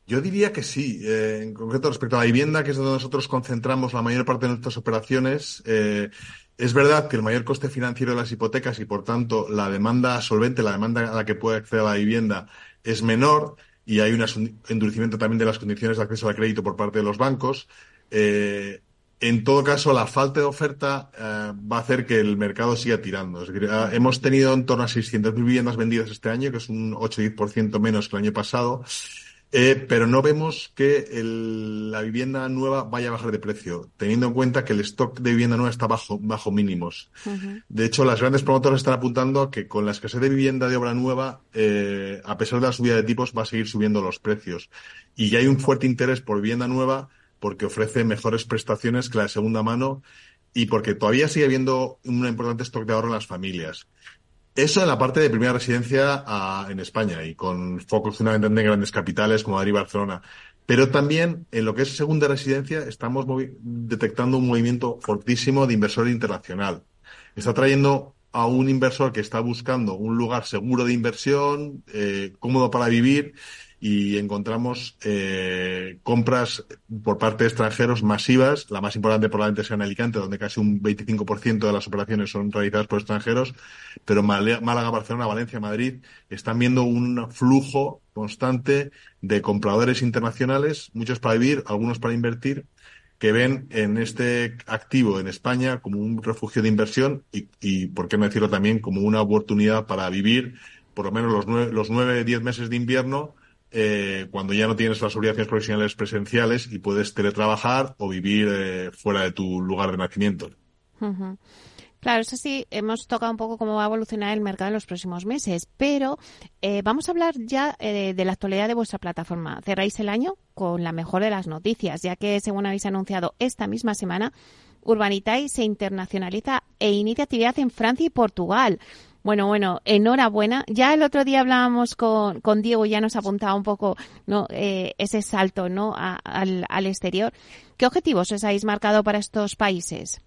Yo diría que sí. Eh, en concreto, respecto a la vivienda, que es donde nosotros concentramos la mayor parte de nuestras operaciones, eh, es verdad que el mayor coste financiero de las hipotecas y, por tanto, la demanda solvente, la demanda a la que puede acceder a la vivienda es menor y hay un endurecimiento también de las condiciones de acceso al crédito por parte de los bancos. Eh, en todo caso, la falta de oferta va a hacer que el mercado siga tirando. hemos tenido en torno a 600.000 viviendas vendidas este año, que es un 8-10% menos que el año pasado. Eh, pero no vemos que la vivienda nueva vaya a bajar de precio, teniendo en cuenta que el stock de vivienda nueva está bajo, bajo mínimos. De hecho, las grandes promotoras están apuntando a que con la escasez de vivienda de obra nueva, eh, a pesar de la subida de tipos, va a seguir subiendo los precios. Y ya hay un fuerte interés por vivienda nueva porque ofrece mejores prestaciones que la de segunda mano y porque todavía sigue habiendo un importante stock de ahorro en las familias. Eso en la parte de primera residencia ah, en España y con focos fundamentalmente en grandes capitales como Madrid y Barcelona. Pero también en lo que es segunda residencia estamos detectando un movimiento fortísimo de inversor internacional. Está trayendo a un inversor que está buscando un lugar seguro de inversión, eh, cómodo para vivir y encontramos eh, compras por parte de extranjeros masivas. La más importante probablemente sea en Alicante, donde casi un 25% de las operaciones son realizadas por extranjeros, pero Málaga, Barcelona, Valencia, Madrid están viendo un flujo constante de compradores internacionales, muchos para vivir, algunos para invertir, que ven en este activo en España como un refugio de inversión y, y por qué no decirlo también, como una oportunidad para vivir por lo menos los nueve, los nueve, diez meses de invierno eh, cuando ya no tienes las obligaciones profesionales presenciales y puedes teletrabajar o vivir eh, fuera de tu lugar de nacimiento. Claro, eso sí, hemos tocado un poco cómo va a evolucionar el mercado en los próximos meses, pero eh, vamos a hablar ya de la actualidad de vuestra plataforma. Cerráis el año con la mejor de las noticias, ya que, según habéis anunciado esta misma semana, Urbanitai se internacionaliza e inicia actividad en Francia y Portugal. Bueno, bueno, enhorabuena. Ya el otro día hablábamos con, con Diego ya nos apuntaba un poco ¿no? Eh, ese salto ¿no? al, al exterior. ¿Qué objetivos os habéis marcado para estos países?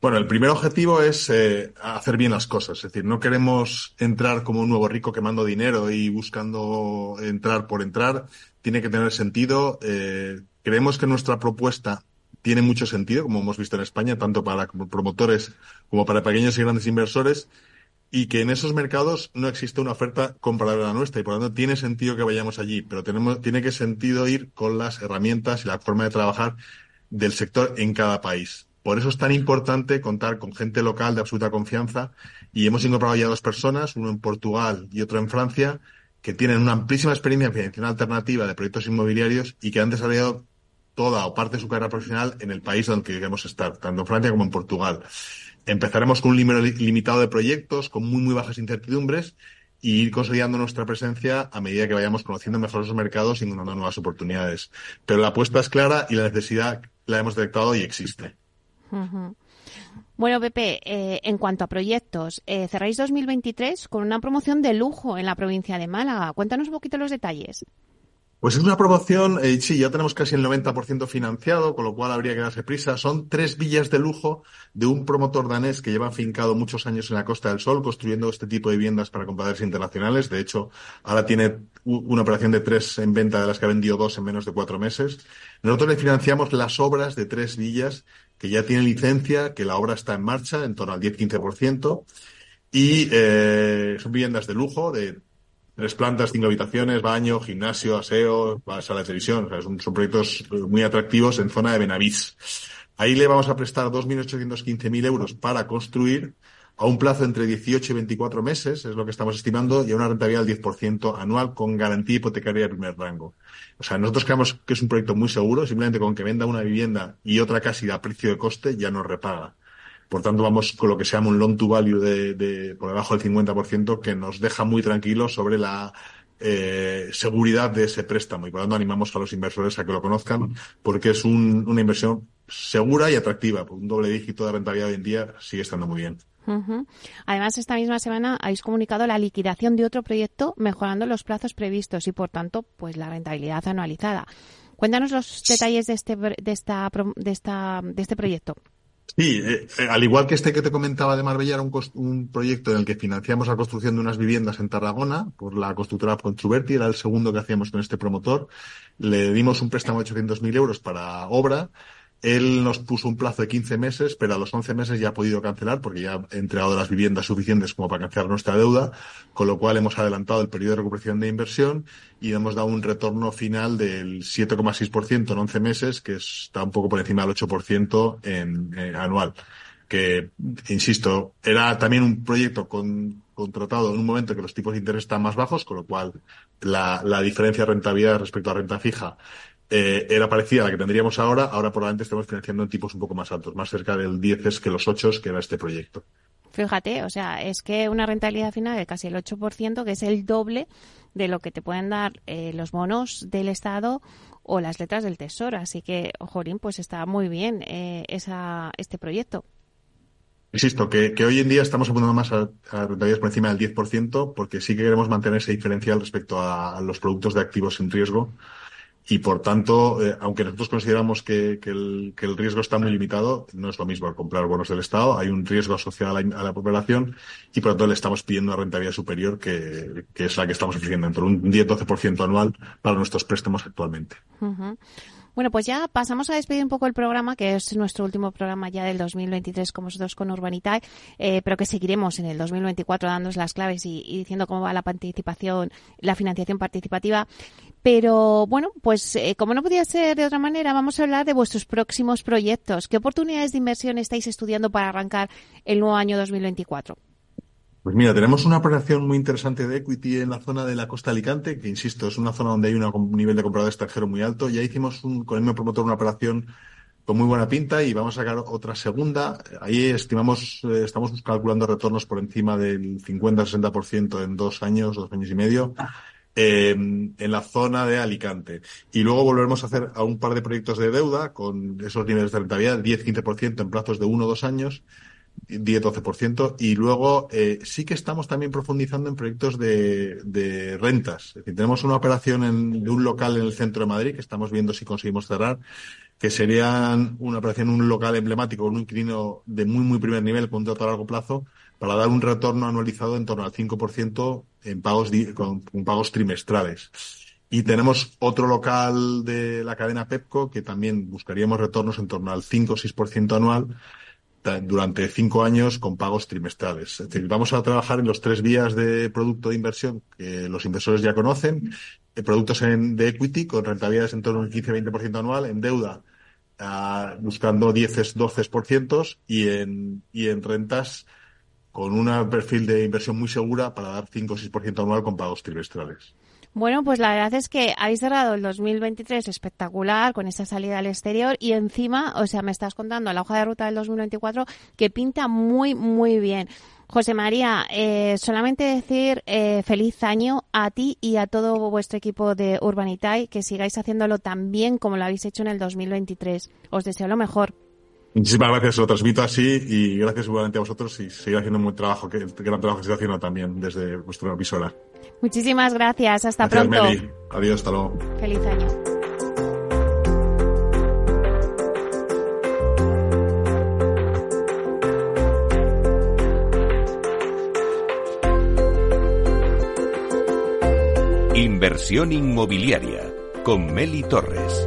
Bueno, el primer objetivo es eh, hacer bien las cosas. Es decir, no queremos entrar como un nuevo rico quemando dinero y buscando entrar por entrar. Tiene que tener sentido. Eh, creemos que nuestra propuesta tiene mucho sentido, como hemos visto en España, tanto para promotores como para pequeños y grandes inversores y que en esos mercados no existe una oferta comparable a la nuestra y por lo tanto tiene sentido que vayamos allí, pero tenemos, tiene que sentido ir con las herramientas y la forma de trabajar del sector en cada país. Por eso es tan importante contar con gente local de absoluta confianza y hemos incorporado ya dos personas, uno en Portugal y otro en Francia, que tienen una amplísima experiencia en financiación alternativa de proyectos inmobiliarios y que han desarrollado toda o parte de su carrera profesional en el país donde queremos estar, tanto en Francia como en Portugal. Empezaremos con un número limitado de proyectos con muy, muy bajas incertidumbres y ir consolidando nuestra presencia a medida que vayamos conociendo mejor los mercados y encontrando nuevas oportunidades. Pero la apuesta es clara y la necesidad la hemos detectado y existe. Bueno, Pepe, eh, en cuanto a proyectos, eh, cerráis 2023 con una promoción de lujo en la provincia de Málaga. Cuéntanos un poquito los detalles. Pues es una promoción, eh, sí, ya tenemos casi el 90% financiado, con lo cual habría que darse prisa. Son tres villas de lujo de un promotor danés que lleva afincado muchos años en la Costa del Sol construyendo este tipo de viviendas para compradores internacionales. De hecho, ahora tiene una operación de tres en venta de las que ha vendido dos en menos de cuatro meses. Nosotros le financiamos las obras de tres villas que ya tienen licencia, que la obra está en marcha, en torno al 10-15%. Y eh, son viviendas de lujo, de Tres plantas, cinco habitaciones, baño, gimnasio, aseo, sala de televisión. son, proyectos muy atractivos en zona de Benavís. Ahí le vamos a prestar 2.815.000 euros para construir a un plazo entre 18 y 24 meses, es lo que estamos estimando, y a una rentabilidad del 10% anual con garantía hipotecaria de primer rango. O sea, nosotros creemos que es un proyecto muy seguro, simplemente con que venda una vivienda y otra casi a precio de coste ya nos repaga. Por tanto, vamos con lo que se llama un loan to value de, por debajo del 50%, que nos deja muy tranquilos sobre la eh, seguridad de ese préstamo. Y por tanto, animamos a los inversores a que lo conozcan, porque es una inversión segura y atractiva. Un doble dígito de rentabilidad hoy en día sigue estando muy bien. Además, esta misma semana habéis comunicado la liquidación de otro proyecto mejorando los plazos previstos y, por tanto, pues la rentabilidad anualizada. Cuéntanos los detalles de este, de esta, de esta, de este proyecto. Sí, eh, eh, al igual que este que te comentaba de Marbella, era un, proyecto en el que financiamos la construcción de unas viviendas en Tarragona por la constructora Construverti, era el segundo que hacíamos con este promotor. Le dimos un préstamo de 800.000 euros para obra él nos puso un plazo de 15 meses, pero a los 11 meses ya ha podido cancelar porque ya ha entregado las viviendas suficientes como para cancelar nuestra deuda, con lo cual hemos adelantado el periodo de recuperación de inversión y hemos dado un retorno final del 7,6% en 11 meses, que está un poco por encima del 8% en, anual. Que, insisto, era también un proyecto con, contratado en un momento en que los tipos de interés están más bajos, con lo cual la, la diferencia de rentabilidad respecto a renta fija eh, era parecida a la que tendríamos ahora, ahora probablemente estemos financiando en tipos un poco más altos, más cerca del 10 que los 8 que era este proyecto. Fíjate, o sea, es que una rentabilidad final de casi el 8%, que es el doble de lo que te pueden dar eh, los bonos del Estado o las letras del Tesoro. Así que, Jorín, pues está muy bien eh, esa, este proyecto. Insisto, que, que, hoy en día estamos apuntando más a, a, rentabilidades por encima del 10% porque sí que queremos mantener ese diferencial respecto a, a los productos de activos sin riesgo y por tanto, eh, aunque nosotros consideramos que, el, riesgo está muy limitado, no es lo mismo comprar bonos del Estado, hay un riesgo asociado a la, a la población y por tanto le estamos pidiendo una rentabilidad superior que, que es la que estamos ofreciendo, entre un 10-12% anual para nuestros préstamos actualmente. Uh -huh. Bueno, pues ya pasamos a despedir un poco el programa, que es nuestro último programa ya del 2023 con vosotros con Urbanitae, eh, pero que seguiremos en el 2024 dándonos las claves y, diciendo cómo va la participación, la financiación participativa. Pero bueno, pues eh, como no podía ser de otra manera, vamos a hablar de vuestros próximos proyectos. ¿Qué oportunidades de inversión estáis estudiando para arrancar el nuevo año 2024? Pues mira, tenemos una operación muy interesante de equity en la zona de la costa de Alicante, que insisto, es una zona donde hay un nivel de comprador extranjero muy alto. Ya hicimos un, con el mismo promotor una operación con muy buena pinta y vamos a sacar otra segunda. Ahí estimamos, eh, estamos calculando retornos por encima del 50-60% en dos años, dos años y medio. Eh, en la zona de Alicante. Y luego volveremos a hacer a un par de proyectos de deuda con esos niveles de rentabilidad, 10-15% en plazos de uno o dos años 10-12%. Y luego eh, sí que estamos también profundizando en proyectos de, de rentas. Es decir, tenemos una operación en, de un local en el centro de Madrid que estamos viendo si conseguimos cerrar, que serían una operación, un local emblemático con un inquilino de muy, muy primer nivel, con un trato a largo plazo, para dar un retorno anualizado en torno al 5% en pagos, con, pagos trimestrales. Y tenemos otro local de la cadena Pepco que también buscaríamos retornos en torno al 5 o 6% anual durante cinco años con pagos trimestrales. Es decir, vamos a trabajar en los tres vías de producto de inversión que los inversores ya conocen, eh, productos en, de equity con rentabilidades en torno al 15-20% anual, en deuda uh, buscando 10-12% y en, y en rentas con un perfil de inversión muy segura para dar 5 6% anual con pagos trimestrales. Bueno, pues la verdad es que habéis cerrado el 2023 espectacular con esa salida al exterior y encima, o sea, me estás contando la hoja de ruta del 2024 que pinta muy, muy bien. José María, eh, solamente decir eh, feliz año a ti y a todo vuestro equipo de Urbanitae, que sigáis haciéndolo tan bien como lo habéis hecho en el 2023. Os deseo lo mejor. Muchísimas gracias, lo transmito así y gracias igualmente a vosotros y seguir haciendo un buen trabajo, que el gran trabajo que estáis haciendo también desde vuestra emisora. Muchísimas gracias, hasta gracias, pronto. Meli. Adiós, hasta luego. Feliz año. Inversión inmobiliaria con Meli Torres.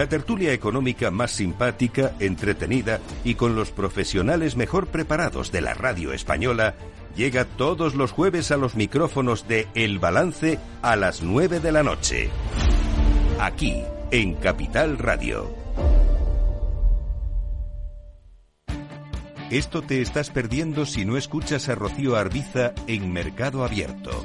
La tertulia económica más simpática, entretenida y con los profesionales mejor preparados de la radio española llega todos los jueves a los micrófonos de El Balance a las 9 de la noche. aquí, en Capital Radio. Esto te estás perdiendo si no escuchas a Rocío Arbiza en Mercado Abierto.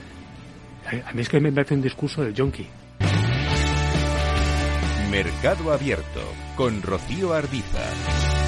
A mí es que me parece un discurso del yonki. Mercado Abierto con Rocío Arbiza.